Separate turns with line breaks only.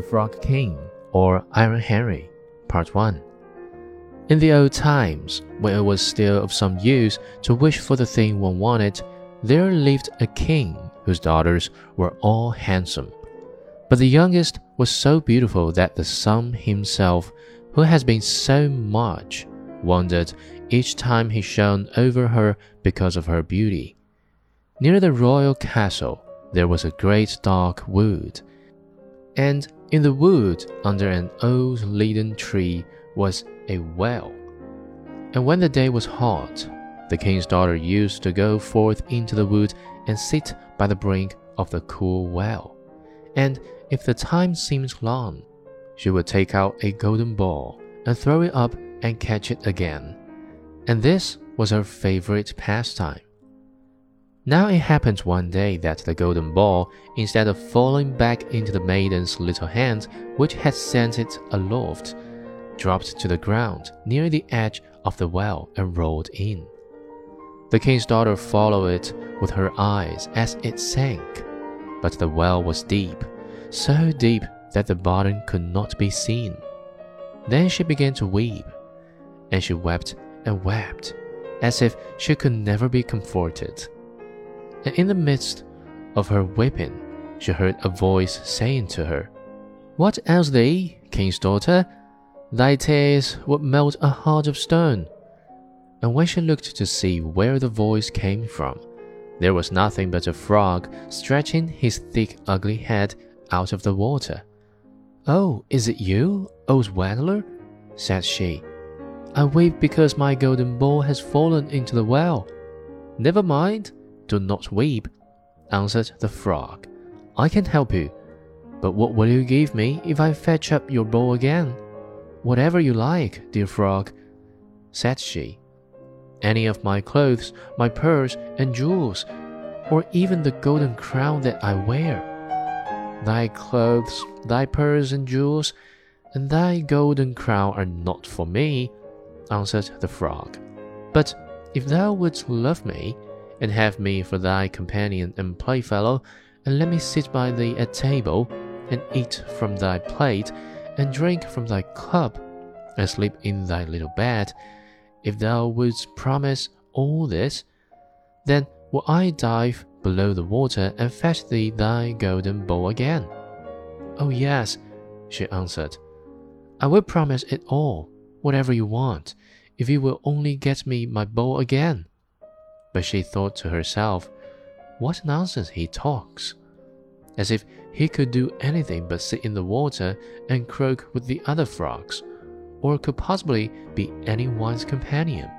The Frog King or Iron Henry, Part 1. In the old times, when it was still of some use to wish for the thing one wanted, there lived a king whose daughters were all handsome. But the youngest was so beautiful that the sun himself, who has been so much, wondered each time he shone over her because of her beauty. Near the royal castle, there was a great dark wood, and in the wood, under an old linden tree, was a well. And when the day was hot, the king's daughter used to go forth into the wood and sit by the brink of the cool well. And if the time seemed long, she would take out a golden ball and throw it up and catch it again. And this was her favorite pastime. Now it happened one day that the golden ball, instead of falling back into the maiden's little hand, which had sent it aloft, dropped to the ground near the edge of the well and rolled in. The king's daughter followed it with her eyes as it sank, but the well was deep, so deep that the bottom could not be seen. Then she began to weep, and she wept and wept, as if she could never be comforted and in the midst of her weeping, she heard a voice saying to her, What ails thee, king's daughter? Thy tears would melt a heart of stone. And when she looked to see where the voice came from, there was nothing but a frog stretching his thick, ugly head out of the water. Oh, is it you, old Waddler? said she. I weep because my golden ball has fallen into the well. Never mind, do not weep, answered the frog. I can help you. But what will you give me if I fetch up your bowl again? Whatever you like, dear frog, said she. Any of my clothes, my purse, and jewels, or even the golden crown that I wear. Thy clothes, thy purse, and jewels, and thy golden crown are not for me, answered the frog. But if thou wouldst love me, and have me for thy companion and playfellow, and let me sit by thee at table, and eat from thy plate, and drink from thy cup, and sleep in thy little bed. If thou wouldst promise all this, then will I dive below the water and fetch thee thy golden bowl again. Oh, yes, she answered. I will promise it all, whatever you want, if you will only get me my bowl again. But she thought to herself, What nonsense he talks! As if he could do anything but sit in the water and croak with the other frogs, or could possibly be anyone's companion.